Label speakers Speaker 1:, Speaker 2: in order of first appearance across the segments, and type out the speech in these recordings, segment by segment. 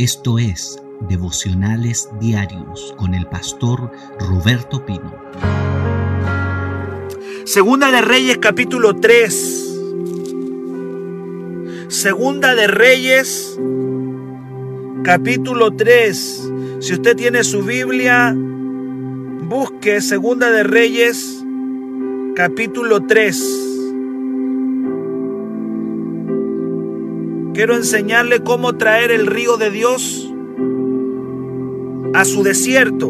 Speaker 1: Esto es Devocionales Diarios con el pastor Roberto Pino.
Speaker 2: Segunda de Reyes capítulo 3. Segunda de Reyes capítulo 3. Si usted tiene su Biblia, busque Segunda de Reyes capítulo 3. Quiero enseñarle cómo traer el río de Dios a su desierto.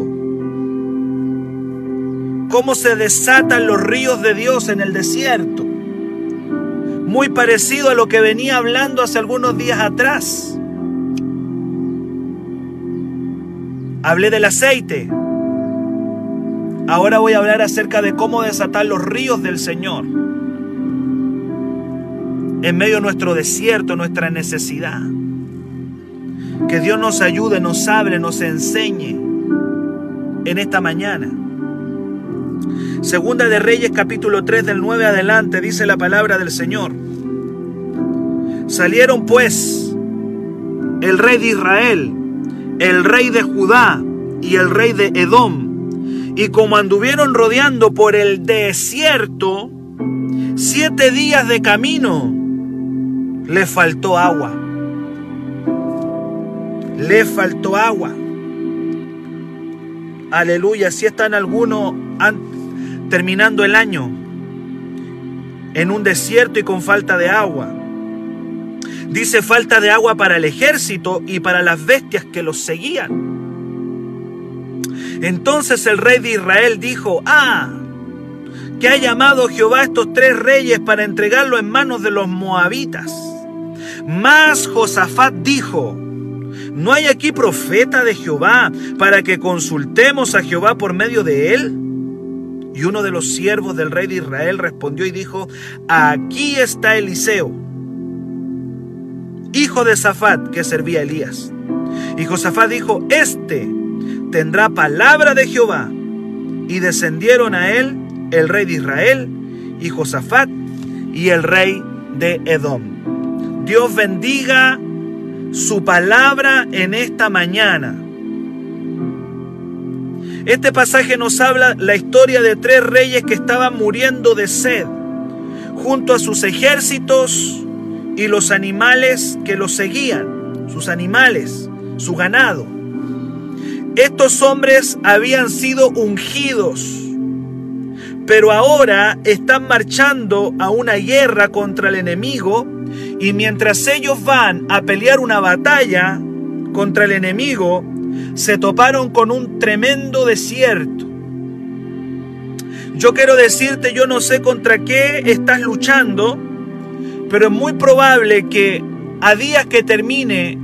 Speaker 2: Cómo se desatan los ríos de Dios en el desierto. Muy parecido a lo que venía hablando hace algunos días atrás. Hablé del aceite. Ahora voy a hablar acerca de cómo desatar los ríos del Señor en medio de nuestro desierto, nuestra necesidad. Que Dios nos ayude, nos hable, nos enseñe en esta mañana. Segunda de Reyes capítulo 3 del 9 adelante dice la palabra del Señor. Salieron pues el rey de Israel, el rey de Judá y el rey de Edom. Y como anduvieron rodeando por el desierto, siete días de camino, le faltó agua. Le faltó agua. Aleluya. Si están algunos terminando el año en un desierto y con falta de agua. Dice falta de agua para el ejército y para las bestias que los seguían. Entonces el rey de Israel dijo, ah, que ha llamado Jehová a estos tres reyes para entregarlo en manos de los moabitas. Mas Josafat dijo, ¿no hay aquí profeta de Jehová para que consultemos a Jehová por medio de él? Y uno de los siervos del rey de Israel respondió y dijo, aquí está Eliseo, hijo de Safat, que servía a Elías. Y Josafat dijo, este tendrá palabra de Jehová. Y descendieron a él el rey de Israel y Josafat y el rey de Edom. Dios bendiga su palabra en esta mañana. Este pasaje nos habla la historia de tres reyes que estaban muriendo de sed, junto a sus ejércitos y los animales que los seguían, sus animales, su ganado. Estos hombres habían sido ungidos, pero ahora están marchando a una guerra contra el enemigo y mientras ellos van a pelear una batalla contra el enemigo, se toparon con un tremendo desierto. Yo quiero decirte, yo no sé contra qué estás luchando, pero es muy probable que a días que termine,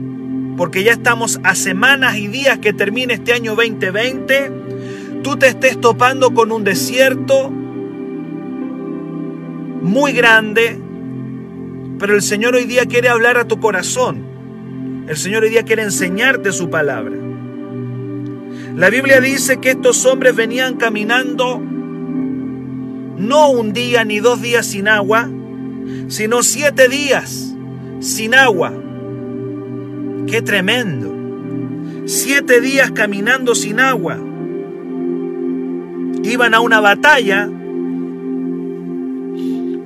Speaker 2: porque ya estamos a semanas y días que termine este año 2020, tú te estés topando con un desierto muy grande, pero el Señor hoy día quiere hablar a tu corazón. El Señor hoy día quiere enseñarte su palabra. La Biblia dice que estos hombres venían caminando no un día ni dos días sin agua, sino siete días sin agua. ¡Qué tremendo! Siete días caminando sin agua. Iban a una batalla,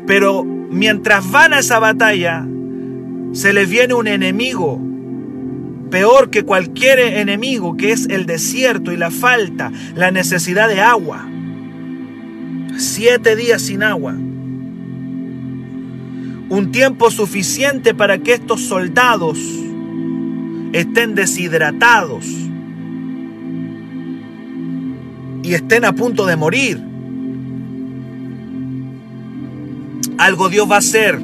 Speaker 2: pero mientras van a esa batalla, se les viene un enemigo, peor que cualquier enemigo, que es el desierto y la falta, la necesidad de agua. Siete días sin agua. Un tiempo suficiente para que estos soldados estén deshidratados y estén a punto de morir. Algo Dios va a hacer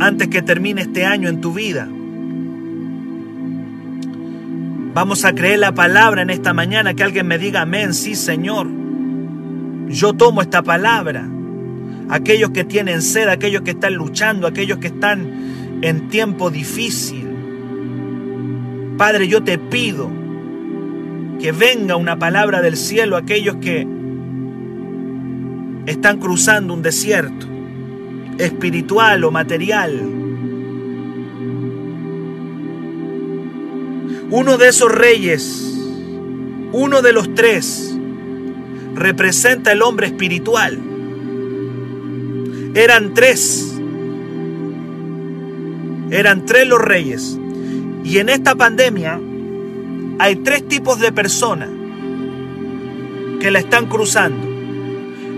Speaker 2: antes que termine este año en tu vida. Vamos a creer la palabra en esta mañana, que alguien me diga amén, sí Señor. Yo tomo esta palabra. Aquellos que tienen sed, aquellos que están luchando, aquellos que están en tiempo difícil. Padre, yo te pido que venga una palabra del cielo a aquellos que están cruzando un desierto espiritual o material. Uno de esos reyes, uno de los tres, representa el hombre espiritual. Eran tres. Eran tres los reyes. Y en esta pandemia hay tres tipos de personas que la están cruzando.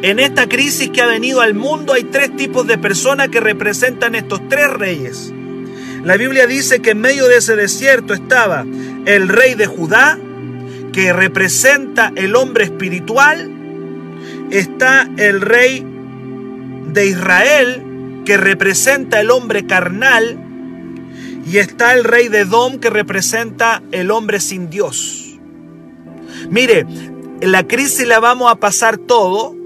Speaker 2: En esta crisis que ha venido al mundo hay tres tipos de personas que representan estos tres reyes. La Biblia dice que en medio de ese desierto estaba el rey de Judá, que representa el hombre espiritual, está el rey de Israel, que representa el hombre carnal, y está el rey de Edom, que representa el hombre sin Dios. Mire, la crisis la vamos a pasar todo,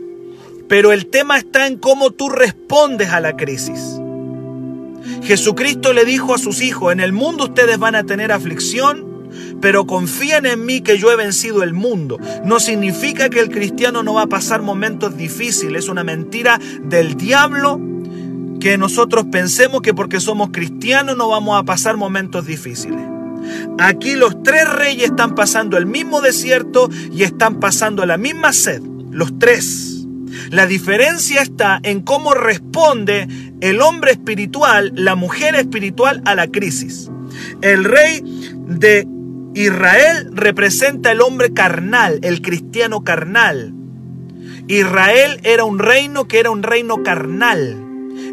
Speaker 2: pero el tema está en cómo tú respondes a la crisis. Jesucristo le dijo a sus hijos, en el mundo ustedes van a tener aflicción, pero confíen en mí que yo he vencido el mundo. No significa que el cristiano no va a pasar momentos difíciles, es una mentira del diablo que nosotros pensemos que porque somos cristianos no vamos a pasar momentos difíciles. Aquí los tres reyes están pasando el mismo desierto y están pasando la misma sed, los tres. La diferencia está en cómo responde el hombre espiritual, la mujer espiritual a la crisis. El rey de Israel representa el hombre carnal, el cristiano carnal. Israel era un reino que era un reino carnal.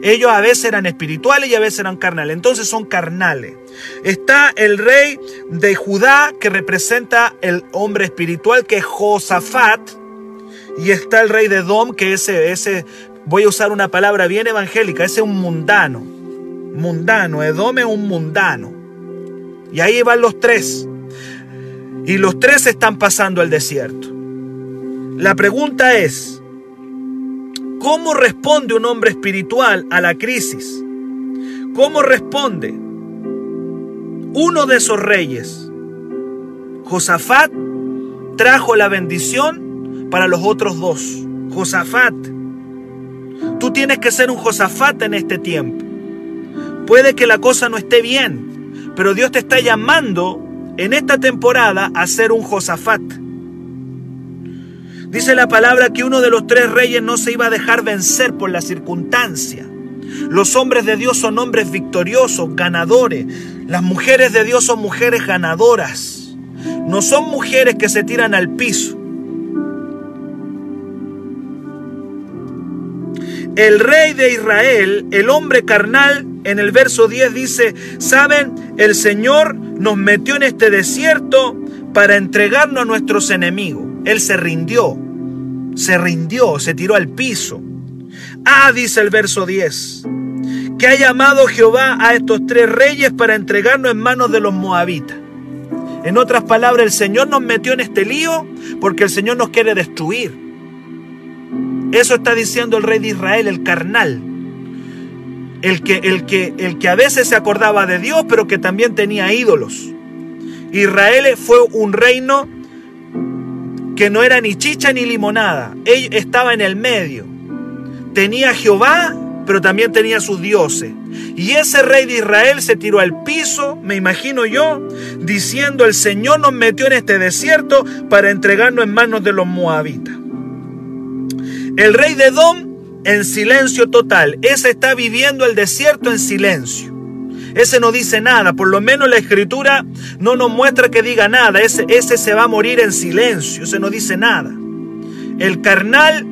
Speaker 2: Ellos a veces eran espirituales y a veces eran carnales. Entonces son carnales. Está el rey de Judá que representa el hombre espiritual que es Josafat. Y está el rey de Edom que ese, ese, voy a usar una palabra bien evangélica, ese es un mundano. Mundano, Edom es un mundano. Y ahí van los tres. Y los tres están pasando el desierto. La pregunta es, ¿cómo responde un hombre espiritual a la crisis? ¿Cómo responde? Uno de esos reyes, Josafat, trajo la bendición para los otros dos. Josafat, tú tienes que ser un Josafat en este tiempo. Puede que la cosa no esté bien, pero Dios te está llamando en esta temporada a ser un Josafat. Dice la palabra que uno de los tres reyes no se iba a dejar vencer por la circunstancia. Los hombres de Dios son hombres victoriosos, ganadores. Las mujeres de Dios son mujeres ganadoras. No son mujeres que se tiran al piso. El rey de Israel, el hombre carnal, en el verso 10 dice, ¿saben? El Señor nos metió en este desierto para entregarnos a nuestros enemigos. Él se rindió, se rindió, se tiró al piso. Ah, dice el verso 10, que ha llamado Jehová a estos tres reyes para entregarnos en manos de los moabitas. En otras palabras, el Señor nos metió en este lío porque el Señor nos quiere destruir. Eso está diciendo el rey de Israel, el carnal. El que, el que, el que a veces se acordaba de Dios, pero que también tenía ídolos. Israel fue un reino que no era ni chicha ni limonada. Él estaba en el medio. Tenía Jehová, pero también tenía sus dioses. Y ese rey de Israel se tiró al piso, me imagino yo, diciendo, el Señor nos metió en este desierto para entregarnos en manos de los moabitas. El rey de Edom en silencio total. Ese está viviendo el desierto en silencio. Ese no dice nada, por lo menos la escritura no nos muestra que diga nada. Ese, ese se va a morir en silencio, ese no dice nada. El carnal,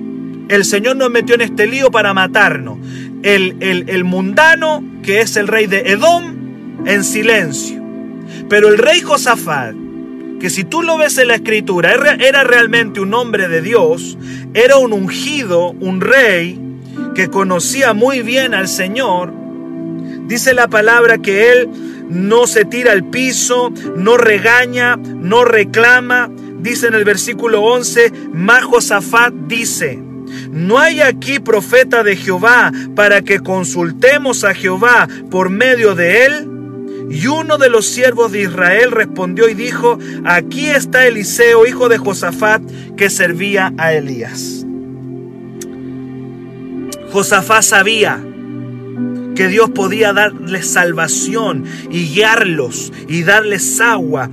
Speaker 2: el Señor nos metió en este lío para matarnos. El, el, el mundano, que es el rey de Edom, en silencio. Pero el rey Josafat, que si tú lo ves en la escritura, era realmente un hombre de Dios, era un ungido, un rey que conocía muy bien al Señor, Dice la palabra que Él no se tira al piso, no regaña, no reclama. Dice en el versículo 11, Majosafat dice, no hay aquí profeta de Jehová para que consultemos a Jehová por medio de él. Y uno de los siervos de Israel respondió y dijo, aquí está Eliseo, hijo de Josafat, que servía a Elías. Josafat sabía Dios podía darles salvación y guiarlos y darles agua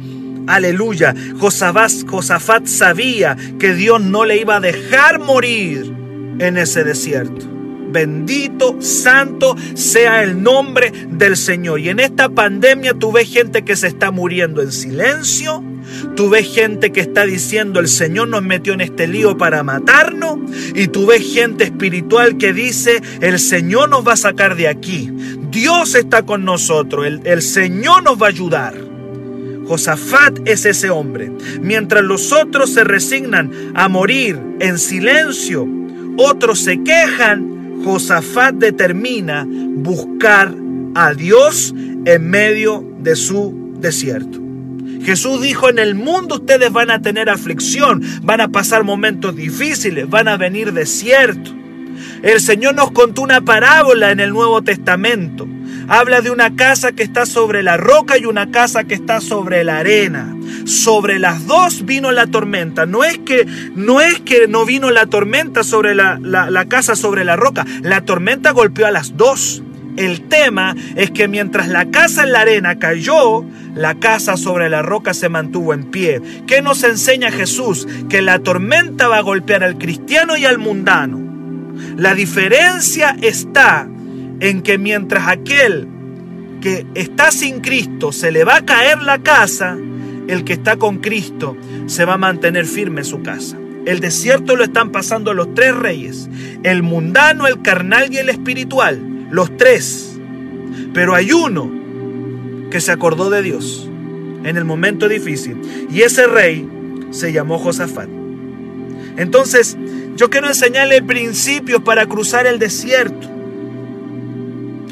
Speaker 2: Aleluya. Josafat sabía que Dios no le iba a dejar morir en ese desierto. Bendito, santo sea el nombre del Señor. Y en esta pandemia tú ves gente que se está muriendo en silencio. Tú ves gente que está diciendo el Señor nos metió en este lío para matarnos. Y tú ves gente espiritual que dice el Señor nos va a sacar de aquí. Dios está con nosotros. El, Señor nos va a ayudar. Josafat es ese hombre. Mientras los otros se resignan a morir en silencio, otros se quejan Josafat determina buscar a Dios en medio de su desierto. Jesús dijo, en el mundo ustedes van a tener aflicción, van a pasar momentos difíciles, van a venir desiertos. El Señor nos contó una parábola en el Nuevo Testamento. Habla de una casa que está sobre la roca y una casa que está sobre la arena. Sobre las dos vino la tormenta. No es que no, es que no vino la tormenta sobre la, la casa sobre la roca. La tormenta golpeó a las dos. El tema es que mientras la casa en la arena cayó, la casa sobre la roca se mantuvo en pie. ¿Qué nos enseña Jesús? Que la tormenta va a golpear al cristiano y al mundano. La diferencia está en que mientras aquel que está sin Cristo se le va a caer la casa, el que está con Cristo se va a mantener firme en su casa. El desierto lo están pasando los tres reyes, el mundano, el carnal y el espiritual, los tres. Pero hay uno que se acordó de Dios en el momento difícil y ese rey se llamó Josafat. Entonces, yo quiero enseñarle principios para cruzar el desierto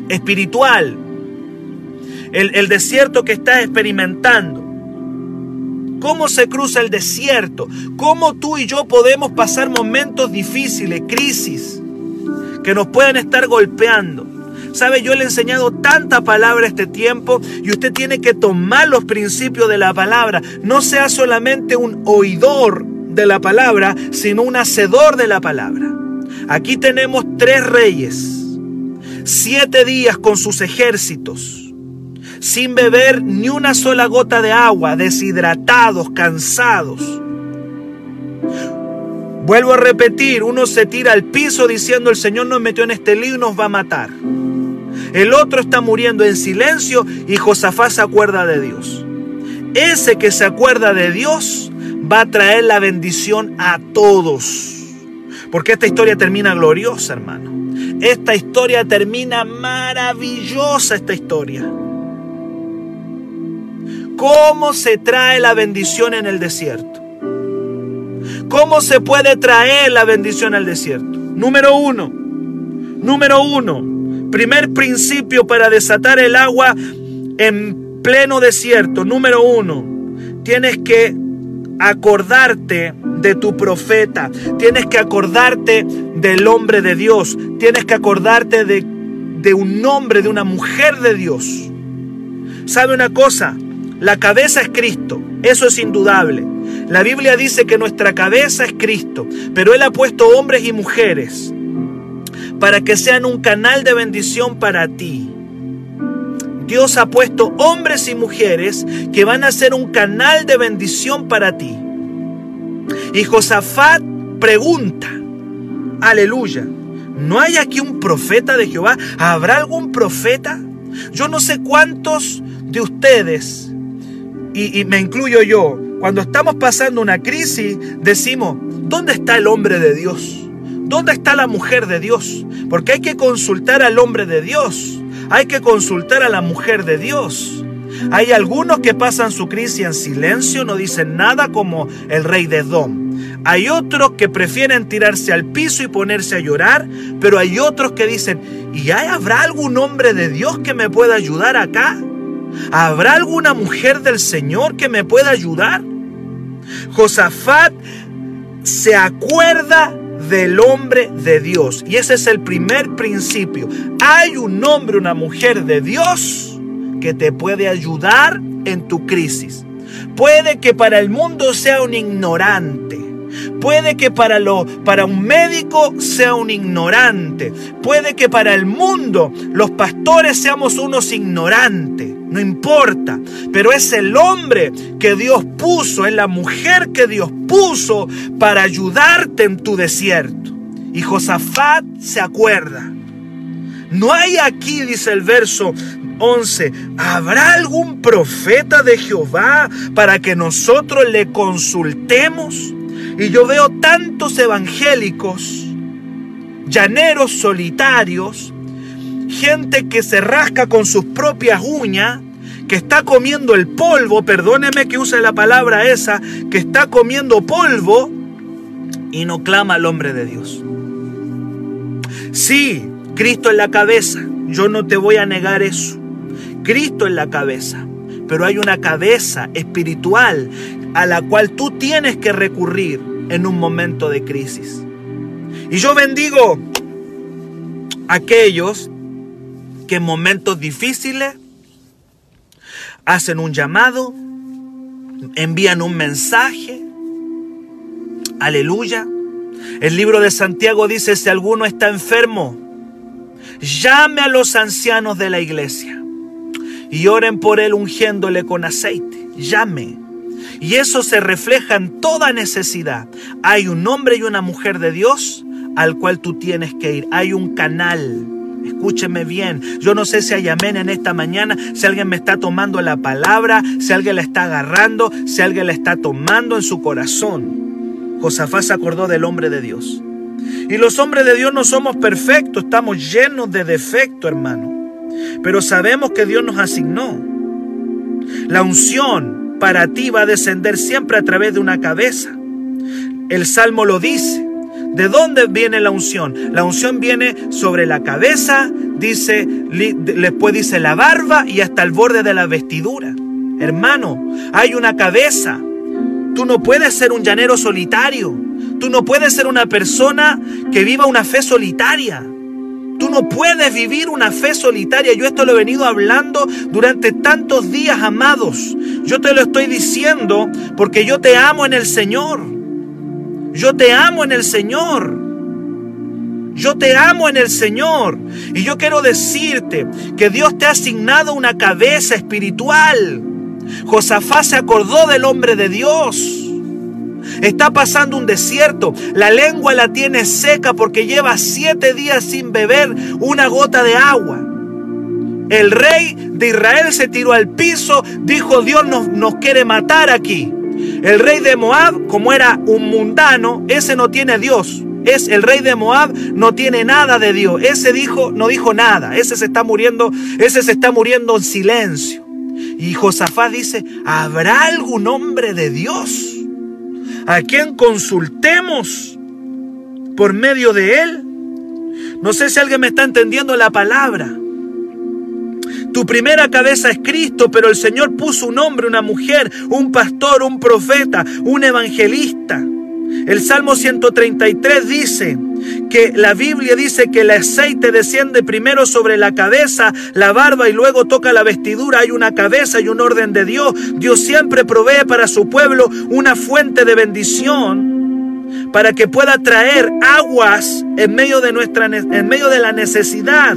Speaker 2: espiritual, el, desierto que estás experimentando. ¿Cómo se cruza el desierto? ¿Cómo tú y yo podemos pasar momentos difíciles, crisis, que nos puedan estar golpeando? Sabe, yo le he enseñado tanta palabra este tiempo y usted tiene que tomar los principios de la palabra. No sea solamente un oidor de la palabra, sino un hacedor de la palabra. Aquí tenemos tres reyes siete días con sus ejércitos, sin beber ni una sola gota de agua, deshidratados, cansados. Vuelvo a repetir, uno se tira al piso diciendo el Señor nos metió en este lío y nos va a matar. El otro está muriendo en silencio y Josafá se acuerda de Dios. Ese que se acuerda de Dios va a traer la bendición a todos. Porque esta historia termina gloriosa, hermano. Esta historia termina maravillosa, esta historia. ¿Cómo se trae la bendición en el desierto? ¿Cómo se puede traer la bendición al desierto? Número uno, número uno, primer principio para desatar el agua en pleno desierto. Número uno, tienes que acordarte de tu profeta, tienes que acordarte del hombre de Dios, tienes que acordarte de, de un hombre, de una mujer de Dios. ¿Sabe una cosa? La cabeza es Cristo, eso es indudable. La Biblia dice que nuestra cabeza es Cristo, pero Él ha puesto hombres y mujeres para que sean un canal de bendición para ti. Dios ha puesto hombres y mujeres que van a ser un canal de bendición para ti. Y Josafat pregunta, aleluya, ¿no hay aquí un profeta de Jehová? ¿Habrá algún profeta? Yo no sé cuántos de ustedes, y, me incluyo yo, cuando estamos pasando una crisis, decimos, ¿dónde está el hombre de Dios? ¿Dónde está la mujer de Dios? Porque hay que consultar al hombre de Dios. Hay que consultar a la mujer de Dios. Hay algunos que pasan su crisis en silencio, no dicen nada como el rey de Edom. Hay otros que prefieren tirarse al piso y ponerse a llorar, pero hay otros que dicen, ¿y habrá algún hombre de Dios que me pueda ayudar acá? ¿Habrá alguna mujer del Señor que me pueda ayudar? Josafat se acuerda del hombre de Dios. Y ese es el primer principio. Hay un hombre, una mujer de Dios que te puede ayudar en tu crisis. Puede que para el mundo sea un ignorante. Puede que para, lo, para un médico sea un ignorante. Puede que para el mundo los pastores seamos unos ignorantes. no importa, pero es el hombre que Dios puso, es la mujer que Dios puso para ayudarte en tu desierto. Y Josafat se acuerda. No hay aquí, dice el verso 11, ¿habrá algún profeta de Jehová para que nosotros le consultemos? Y yo veo tantos evangélicos, llaneros solitarios, gente que se rasca con sus propias uñas, que está comiendo el polvo, perdóneme que use la palabra esa, que está comiendo polvo y no clama al hombre de Dios. Sí, Cristo en la cabeza, yo no te voy a negar eso. Cristo en la cabeza, pero hay una cabeza espiritual a la cual tú tienes que recurrir en un momento de crisis. Y yo bendigo a aquellos que en momentos difíciles hacen un llamado, envían un mensaje. Aleluya. El libro de Santiago dice, si alguno está enfermo, llame a los ancianos de la iglesia y oren por él ungiéndole con aceite. Llame. Y eso se refleja en toda necesidad. Hay un hombre y una mujer de Dios al cual tú tienes que ir. Hay un canal Escúcheme bien. Yo no sé si hay amén en esta mañana, si alguien me está tomando la palabra, si alguien la está agarrando, si alguien la está tomando en su corazón. Josafá se acordó del hombre de Dios. Y los hombres de Dios no somos perfectos, estamos llenos de defecto, hermano. Pero sabemos que Dios nos asignó. La unción para ti va a descender siempre a través de una cabeza. El Salmo lo dice. ¿De dónde viene la unción? La unción viene sobre la cabeza, dice, después dice la barba y hasta el borde de la vestidura. Hermano, hay una cabeza. Tú no puedes ser un llanero solitario. Tú no puedes ser una persona que viva una fe solitaria. Tú no puedes vivir una fe solitaria. Yo esto lo he venido hablando durante tantos días, amados. Yo te lo estoy diciendo porque yo te amo en el Señor. Yo te amo en el Señor. Yo te amo en el Señor. Y yo quiero decirte que Dios te ha asignado una cabeza espiritual. Josafá se acordó del hombre de Dios. Está pasando un desierto. La lengua la tiene seca porque lleva siete días sin beber una gota de agua. El rey de Israel se tiró al piso, dijo Dios nos, nos quiere matar aquí. El rey de Moab, como era un mundano, ese no tiene Dios. Es el rey de Moab, no tiene nada de Dios. Ese dijo, no dijo nada. Ese se está muriendo, ese se está muriendo en silencio. Y Josafat dice, ¿habrá algún hombre de Dios a quien consultemos por medio de él? No sé si alguien me está entendiendo la palabra. Tu primera cabeza es Cristo, pero el Señor puso un hombre, una mujer, un pastor, un profeta, un evangelista. El Salmo 133 dice que la Biblia dice que el aceite desciende primero sobre la cabeza, la barba y luego toca la vestidura. Hay una cabeza y un orden de Dios. Dios siempre provee para su pueblo una fuente de bendición para que pueda traer aguas en medio de nuestra en medio de la necesidad.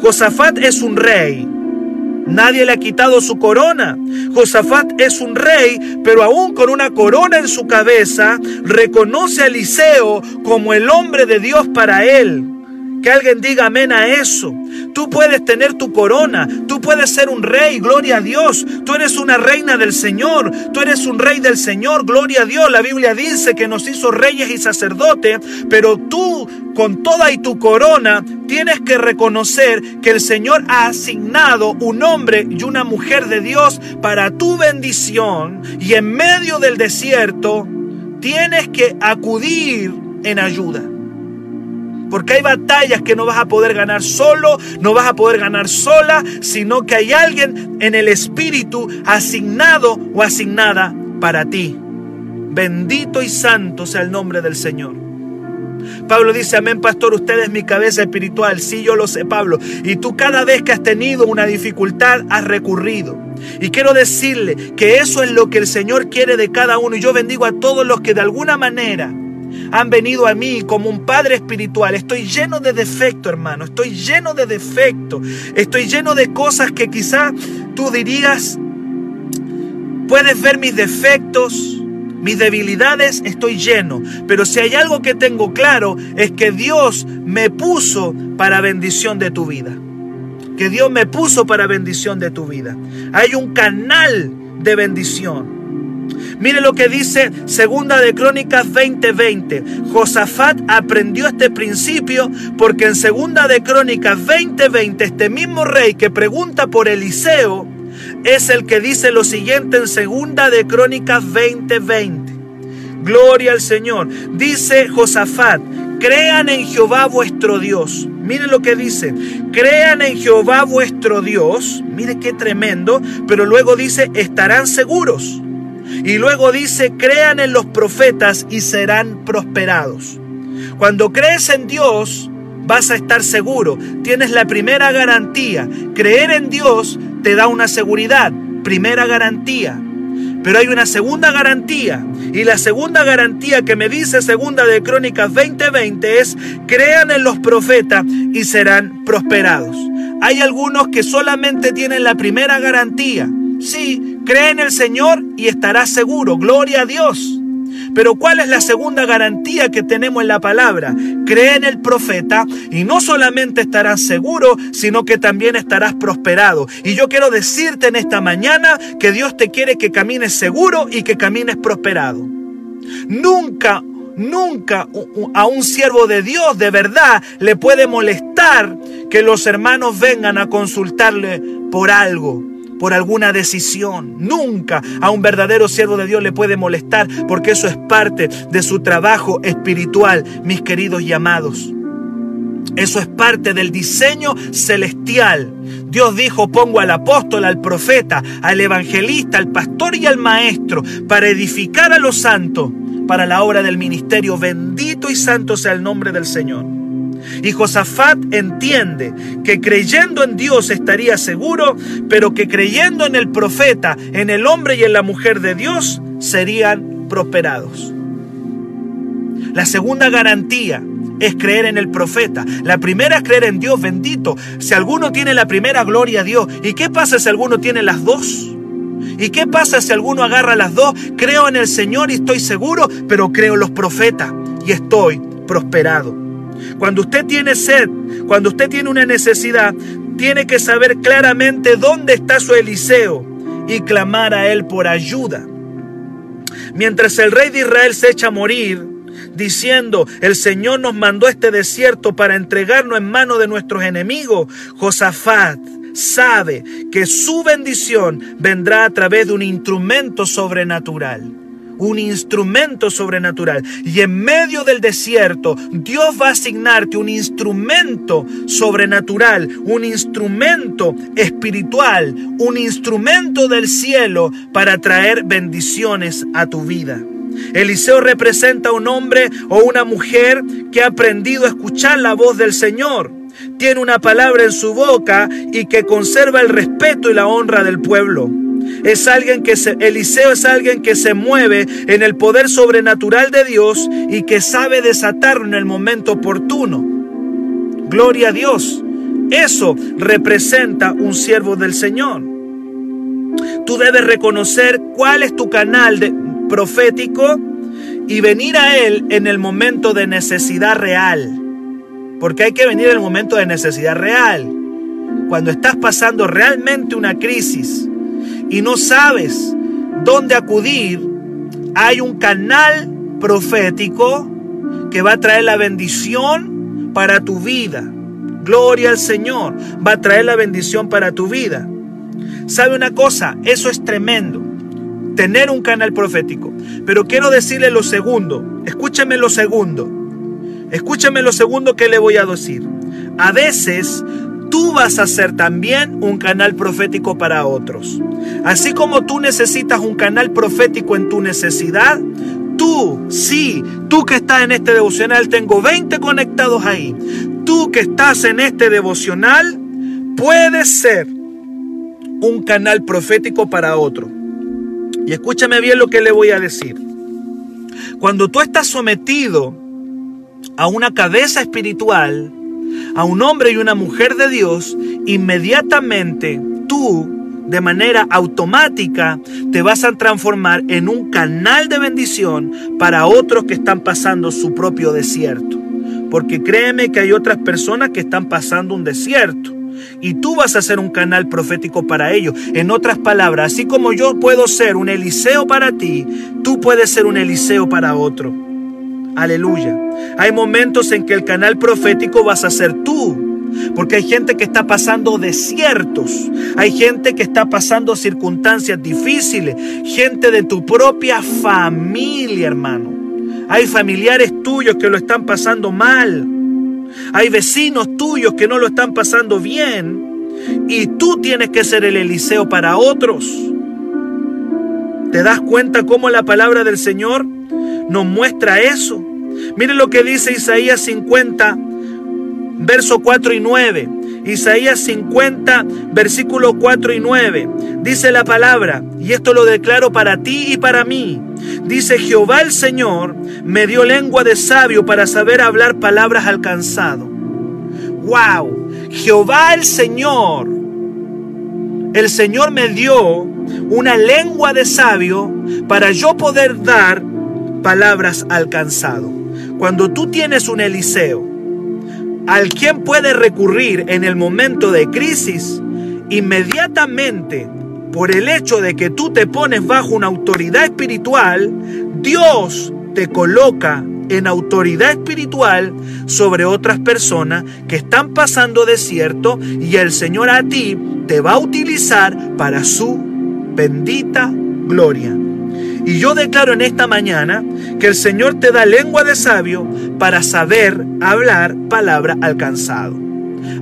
Speaker 2: Josafat es un rey. Nadie le ha quitado su corona. Josafat es un rey, pero aún con una corona en su cabeza, reconoce a Eliseo como el hombre de Dios para él. Que alguien diga amén a eso. Tú puedes tener tu corona, tú puedes ser un rey, gloria a Dios. Tú eres una reina del Señor, tú eres un rey del Señor, gloria a Dios. La Biblia dice que nos hizo reyes y sacerdotes, pero tú con toda y tu corona tienes que reconocer que el Señor ha asignado un hombre y una mujer de Dios para tu bendición y en medio del desierto tienes que acudir en ayuda. Porque hay batallas que no vas a poder ganar solo, no vas a poder ganar sola, sino que hay alguien en el Espíritu asignado o asignada para ti. Bendito y santo sea el nombre del Señor. Pablo dice, amén, pastor, usted es mi cabeza espiritual. Sí, yo lo sé, Pablo. Y tú cada vez que has tenido una dificultad, has recurrido. Y quiero decirle que eso es lo que el Señor quiere de cada uno. Y yo bendigo a todos los que de alguna manera han venido a mí como un padre espiritual. Estoy lleno de defecto, hermano. Estoy lleno de defecto. Estoy lleno de cosas que quizá tú dirías, puedes ver mis defectos, mis debilidades, estoy lleno. Pero si hay algo que tengo claro es que Dios me puso para bendición de tu vida. Que Dios me puso para bendición de tu vida. Hay un canal de bendición. Mire lo que dice Segunda de Crónicas 20:20. Josafat aprendió este principio porque en Segunda de Crónicas 20:20 este mismo rey que pregunta por Eliseo es el que dice lo siguiente en Segunda de Crónicas 20:20. Gloria al Señor. Dice Josafat, crean en Jehová vuestro Dios. Mire lo que dice, crean en Jehová vuestro Dios. Mire qué tremendo, pero luego dice, estarán seguros. Y luego dice, crean en los profetas y serán prosperados. Cuando crees en Dios, vas a estar seguro. Tienes la primera garantía. Creer en Dios te da una seguridad. Primera garantía. Pero hay una segunda garantía. Y la segunda garantía que me dice segunda de Crónicas 20:20 es, crean en los profetas y serán prosperados. Hay algunos que solamente tienen la primera garantía. Sí, cree en el Señor y estarás seguro. Gloria a Dios. Pero ¿cuál es la segunda garantía que tenemos en la palabra? Cree en el profeta y no solamente estarás seguro, sino que también estarás prosperado. Y yo quiero decirte en esta mañana que Dios te quiere que camines seguro y que camines prosperado. Nunca Nunca a un siervo de Dios de verdad le puede molestar que los hermanos vengan a consultarle por algo por alguna decisión. Nunca a un verdadero siervo de Dios le puede molestar porque eso es parte de su trabajo espiritual, mis queridos y amados. Eso es parte del diseño celestial. Dios dijo, pongo al apóstol, al profeta, al evangelista, al pastor y al maestro para edificar a los santos para la obra del ministerio. Bendito y santo sea el nombre del Señor. Y Josafat entiende que creyendo en Dios estaría seguro, pero que creyendo en el profeta, en el hombre y en la mujer de Dios, serían prosperados. La segunda garantía es creer en el profeta. La primera es creer en Dios bendito. Si alguno tiene la primera, gloria a Dios. ¿Y qué pasa si alguno tiene las dos? ¿Y qué pasa si alguno agarra las dos? Creo en el Señor y estoy seguro, pero creo en los profetas y estoy prosperado. Cuando usted tiene sed, cuando usted tiene una necesidad, tiene que saber claramente dónde está su Eliseo y clamar a él por ayuda. Mientras el rey de Israel se echa a morir, diciendo, el Señor nos mandó este desierto para entregarnos en manos de nuestros enemigos, Josafat sabe que su bendición vendrá a través de un instrumento sobrenatural un instrumento sobrenatural. Y en medio del desierto, Dios va a asignarte un instrumento sobrenatural, un instrumento espiritual, un instrumento del cielo para traer bendiciones a tu vida. Eliseo representa un hombre o una mujer que ha aprendido a escuchar la voz del Señor. Tiene una palabra en su boca y que conserva el respeto y la honra del pueblo. Es alguien que se, Eliseo es alguien que se mueve en el poder sobrenatural de Dios y que sabe desatarlo en el momento oportuno. Gloria a Dios. Eso representa un siervo del Señor. Tú debes reconocer cuál es tu canal profético y venir a Él en el momento de necesidad real. Porque hay que venir en el momento de necesidad real. Cuando estás pasando realmente una crisis y no sabes dónde acudir, hay un canal profético que va a traer la bendición para tu vida. Gloria al Señor, va a traer la bendición para tu vida. ¿Sabe una cosa? Eso es tremendo. Tener un canal profético. Pero quiero decirle lo segundo. Escúchame lo segundo. Escúchame lo segundo que le voy a decir. A veces tú vas a ser también un canal profético para otros. Así como tú necesitas un canal profético en tu necesidad, tú, sí, tú que estás en este devocional, tengo 20 conectados ahí. Tú que estás en este devocional, puedes ser un canal profético para otro. Y escúchame bien lo que le voy a decir. Cuando tú estás sometido a una cabeza espiritual, a un hombre y una mujer de Dios, inmediatamente tú de manera automática te vas a transformar en un canal de bendición para otros que están pasando su propio desierto. Porque créeme que hay otras personas que están pasando un desierto. Y tú vas a ser un canal profético para ellos. En otras palabras, así como yo puedo ser un Eliseo para ti, tú puedes ser un Eliseo para otro. Aleluya. Hay momentos en que el canal profético vas a ser tú. Porque hay gente que está pasando desiertos, hay gente que está pasando circunstancias difíciles, gente de tu propia familia, hermano. Hay familiares tuyos que lo están pasando mal. Hay vecinos tuyos que no lo están pasando bien. Y tú tienes que ser el Eliseo para otros. ¿Te das cuenta cómo la palabra del Señor nos muestra eso? Miren lo que dice Isaías 50, verso 4 y 9. Isaías 50, versículo 4 y 9. Dice la palabra, y esto lo declaro para ti y para mí. Dice Jehová el Señor me dio lengua de sabio para saber hablar palabras alcanzado. ¡Wow! Jehová el Señor, el Señor me dio una lengua de sabio para yo poder dar palabras alcanzado. Cuando tú tienes un Eliseo, al quien puede recurrir en el momento de crisis, inmediatamente por el hecho de que tú te pones bajo una autoridad espiritual, Dios te coloca en autoridad espiritual sobre otras personas que están pasando desierto y el Señor a ti te va a utilizar para su bendita gloria. Y yo declaro en esta mañana que el Señor te da lengua de sabio para saber hablar palabra alcanzado.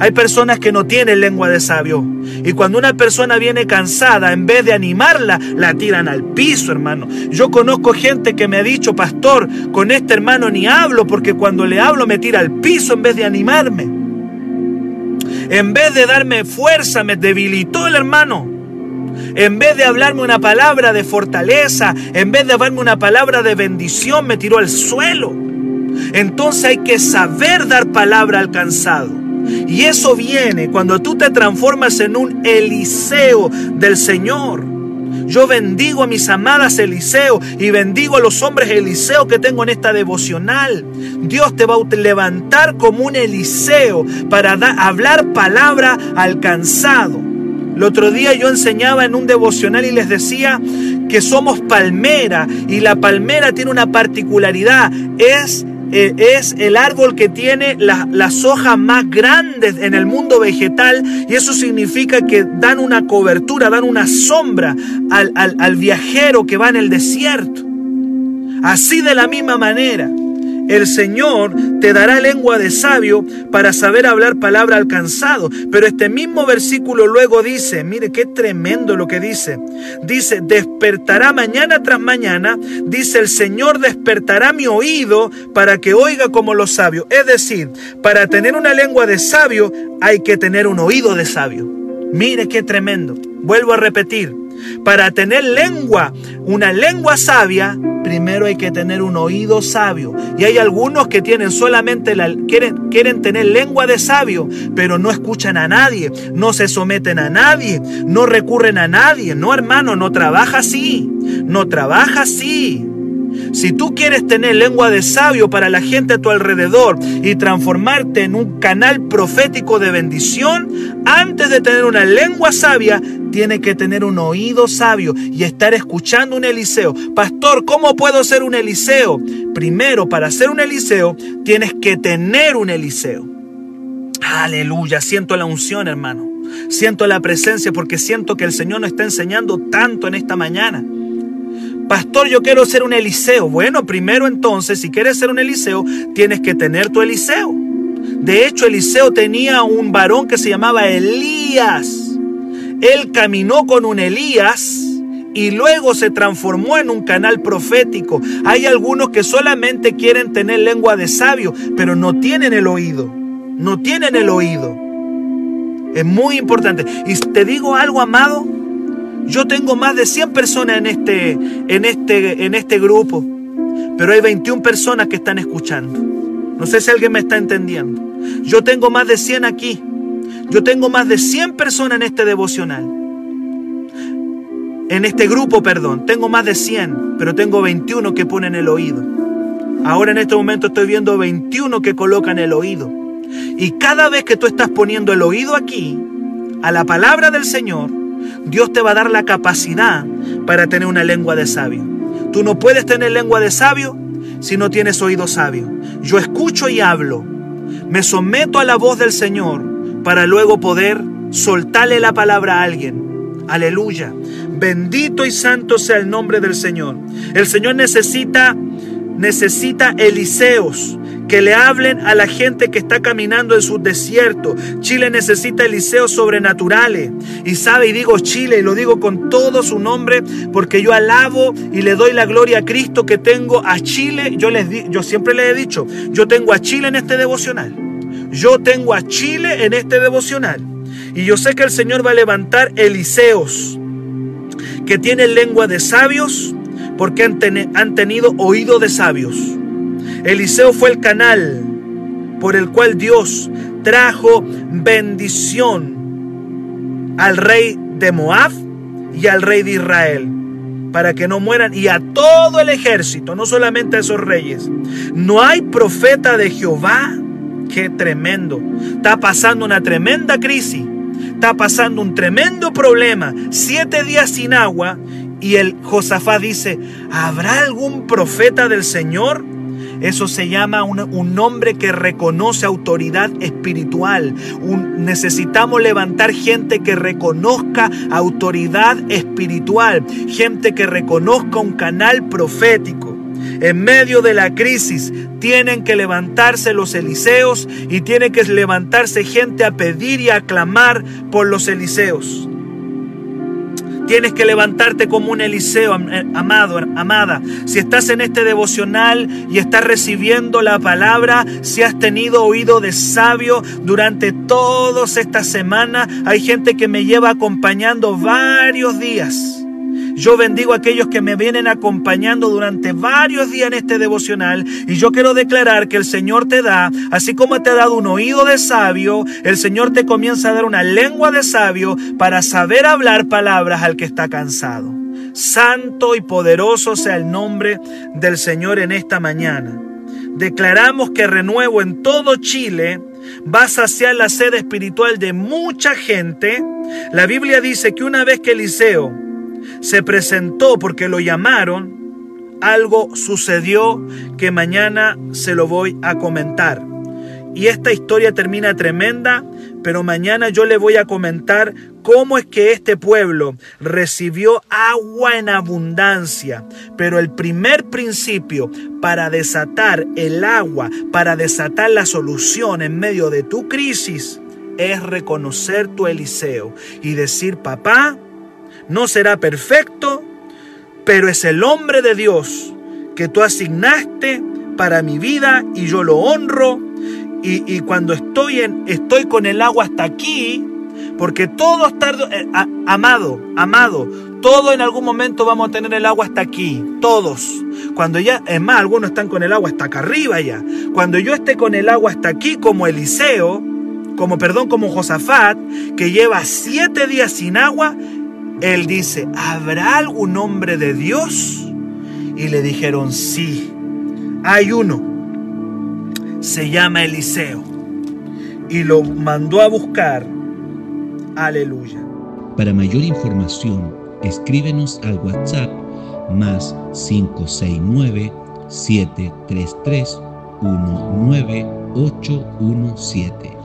Speaker 2: Hay personas que no tienen lengua de sabio. Y cuando una persona viene cansada, en vez de animarla, la tiran al piso, hermano. Yo conozco gente que me ha dicho, pastor, con este hermano ni hablo porque cuando le hablo me tira al piso en vez de animarme. En vez de darme fuerza, me debilitó el hermano. En vez de hablarme una palabra de fortaleza, en vez de hablarme una palabra de bendición, me tiró al suelo. Entonces hay que saber dar palabra alcanzado. Y eso viene cuando tú te transformas en un Eliseo del Señor. Yo bendigo a mis amadas Eliseo y bendigo a los hombres Eliseo que tengo en esta devocional. Dios te va a levantar como un Eliseo para hablar palabra alcanzado. El otro día yo enseñaba en un devocional y les decía que somos palmera y la palmera tiene una particularidad, es eh, es el árbol que tiene las hojas más grandes en el mundo vegetal y eso significa que dan una cobertura, dan una sombra al, al viajero que va en el desierto. Así de la misma manera, el Señor te dará lengua de sabio para saber hablar palabra alcanzado. Pero este mismo versículo luego dice, mire qué tremendo lo que dice. Dice, despertará mañana tras mañana. Dice, el Señor despertará mi oído para que oiga como los sabios. Es decir, para tener una lengua de sabio hay que tener un oído de sabio. Mire qué tremendo. Vuelvo a repetir. Para tener lengua, una lengua sabia, primero hay que tener un oído sabio. Y hay algunos que tienen solamente la, quieren, quieren tener lengua de sabio, pero no escuchan a nadie, no se someten a nadie, no recurren a nadie. No, hermano, no trabaja así. No trabaja así. Si tú quieres tener lengua de sabio para la gente a tu alrededor y transformarte en un canal profético de bendición, antes de tener una lengua sabia, tiene que tener un oído sabio y estar escuchando un Eliseo. Pastor, ¿cómo puedo ser un Eliseo? Primero, para ser un Eliseo, tienes que tener un Eliseo. Aleluya, siento la unción, hermano. Siento la presencia porque siento que el Señor nos está enseñando tanto en esta mañana. Pastor, yo quiero ser un Eliseo. Bueno, primero entonces, si quieres ser un Eliseo, tienes que tener tu Eliseo. De hecho, Eliseo tenía un varón que se llamaba Elías. Él caminó con un Elías y luego se transformó en un canal profético. Hay algunos que solamente quieren tener lengua de sabio, pero no tienen el oído. No tienen el oído. Es muy importante. Y te digo algo, amado, yo tengo más de 100 personas en este, en este, en este grupo. pero hay 21 personas que están escuchando. No sé si alguien me está entendiendo. Yo tengo más de 100 aquí. Yo tengo más de 100 personas en este devocional. En este grupo, perdón. Tengo más de 100, pero tengo 21 que ponen el oído. Ahora en este momento estoy viendo 21 que colocan el oído. Y cada vez que tú estás poniendo el oído aquí, a la palabra del Señor, Dios te va a dar la capacidad para tener una lengua de sabio. Tú no puedes tener lengua de sabio si no tienes oído sabio. Yo escucho y hablo. Me someto a la voz del Señor para luego poder soltarle la palabra a alguien. Aleluya. Bendito y santo sea el nombre del Señor. El Señor necesita necesita Eliseos que le hablen a la gente que está caminando en su desierto. Chile necesita Eliseos sobrenaturales. Y sabe, y digo Chile, y lo digo con todo su nombre, porque yo alabo y le doy la gloria a Cristo que tengo a Chile. Yo, les yo siempre les he dicho, yo tengo a Chile en este devocional. Yo tengo a Chile en este devocional. Y yo sé que el Señor va a levantar Eliseos, que tienen lengua de sabios, porque han, han tenido oído de sabios. Eliseo fue el canal por el cual Dios trajo bendición al rey de Moab y al rey de Israel para que no mueran y a todo el ejército, no solamente a esos reyes. No hay profeta de Jehová. Qué tremendo. Está pasando una tremenda crisis. Está pasando un tremendo problema. Siete días sin agua. Y el Josafá dice, ¿habrá algún profeta del Señor? Eso se llama un, hombre que reconoce autoridad espiritual. necesitamos levantar gente que reconozca autoridad espiritual, gente que reconozca un canal profético. En medio de la crisis tienen que levantarse los Eliseos y tiene que levantarse gente a pedir y a clamar por los Eliseos. Tienes que levantarte como un Eliseo, eh, amado, amada. Si estás en este devocional y estás recibiendo la palabra, si has tenido oído de sabio durante todas estas semanas, hay gente que me lleva acompañando varios días. Yo bendigo a aquellos que me vienen acompañando durante varios días en este devocional y yo quiero declarar que el Señor te da, así como te ha dado un oído de sabio, el Señor te comienza a dar una lengua de sabio para saber hablar palabras al que está cansado. Santo y poderoso sea el nombre del Señor en esta mañana. Declaramos que renuevo en todo Chile va a saciar la sed espiritual de mucha gente. La Biblia dice que una vez que Eliseo se presentó porque lo llamaron, algo sucedió que mañana se lo voy a comentar. Y esta historia termina tremenda, pero mañana yo le voy a comentar cómo es que este pueblo recibió agua en abundancia. Pero el primer principio para desatar el agua, para desatar la solución en medio de tu crisis, es reconocer tu Eliseo y decir, papá, no será perfecto, pero es el hombre de Dios que tú asignaste para mi vida y yo lo honro. Y, cuando estoy, en, estoy con el agua hasta aquí, porque todos tarde, eh, amado, amado, todos en algún momento vamos a tener el agua hasta aquí, todos. Cuando ya, es más, algunos están con el agua hasta acá arriba ya. Cuando yo esté con el agua hasta aquí, como Eliseo, como perdón, como Josafat, que lleva siete días sin agua, él dice, ¿habrá algún hombre de Dios? Y le dijeron, sí, hay uno. Se llama Eliseo. Y lo mandó a buscar. Aleluya.
Speaker 1: Para mayor información, escríbenos al WhatsApp más 569 733 19817.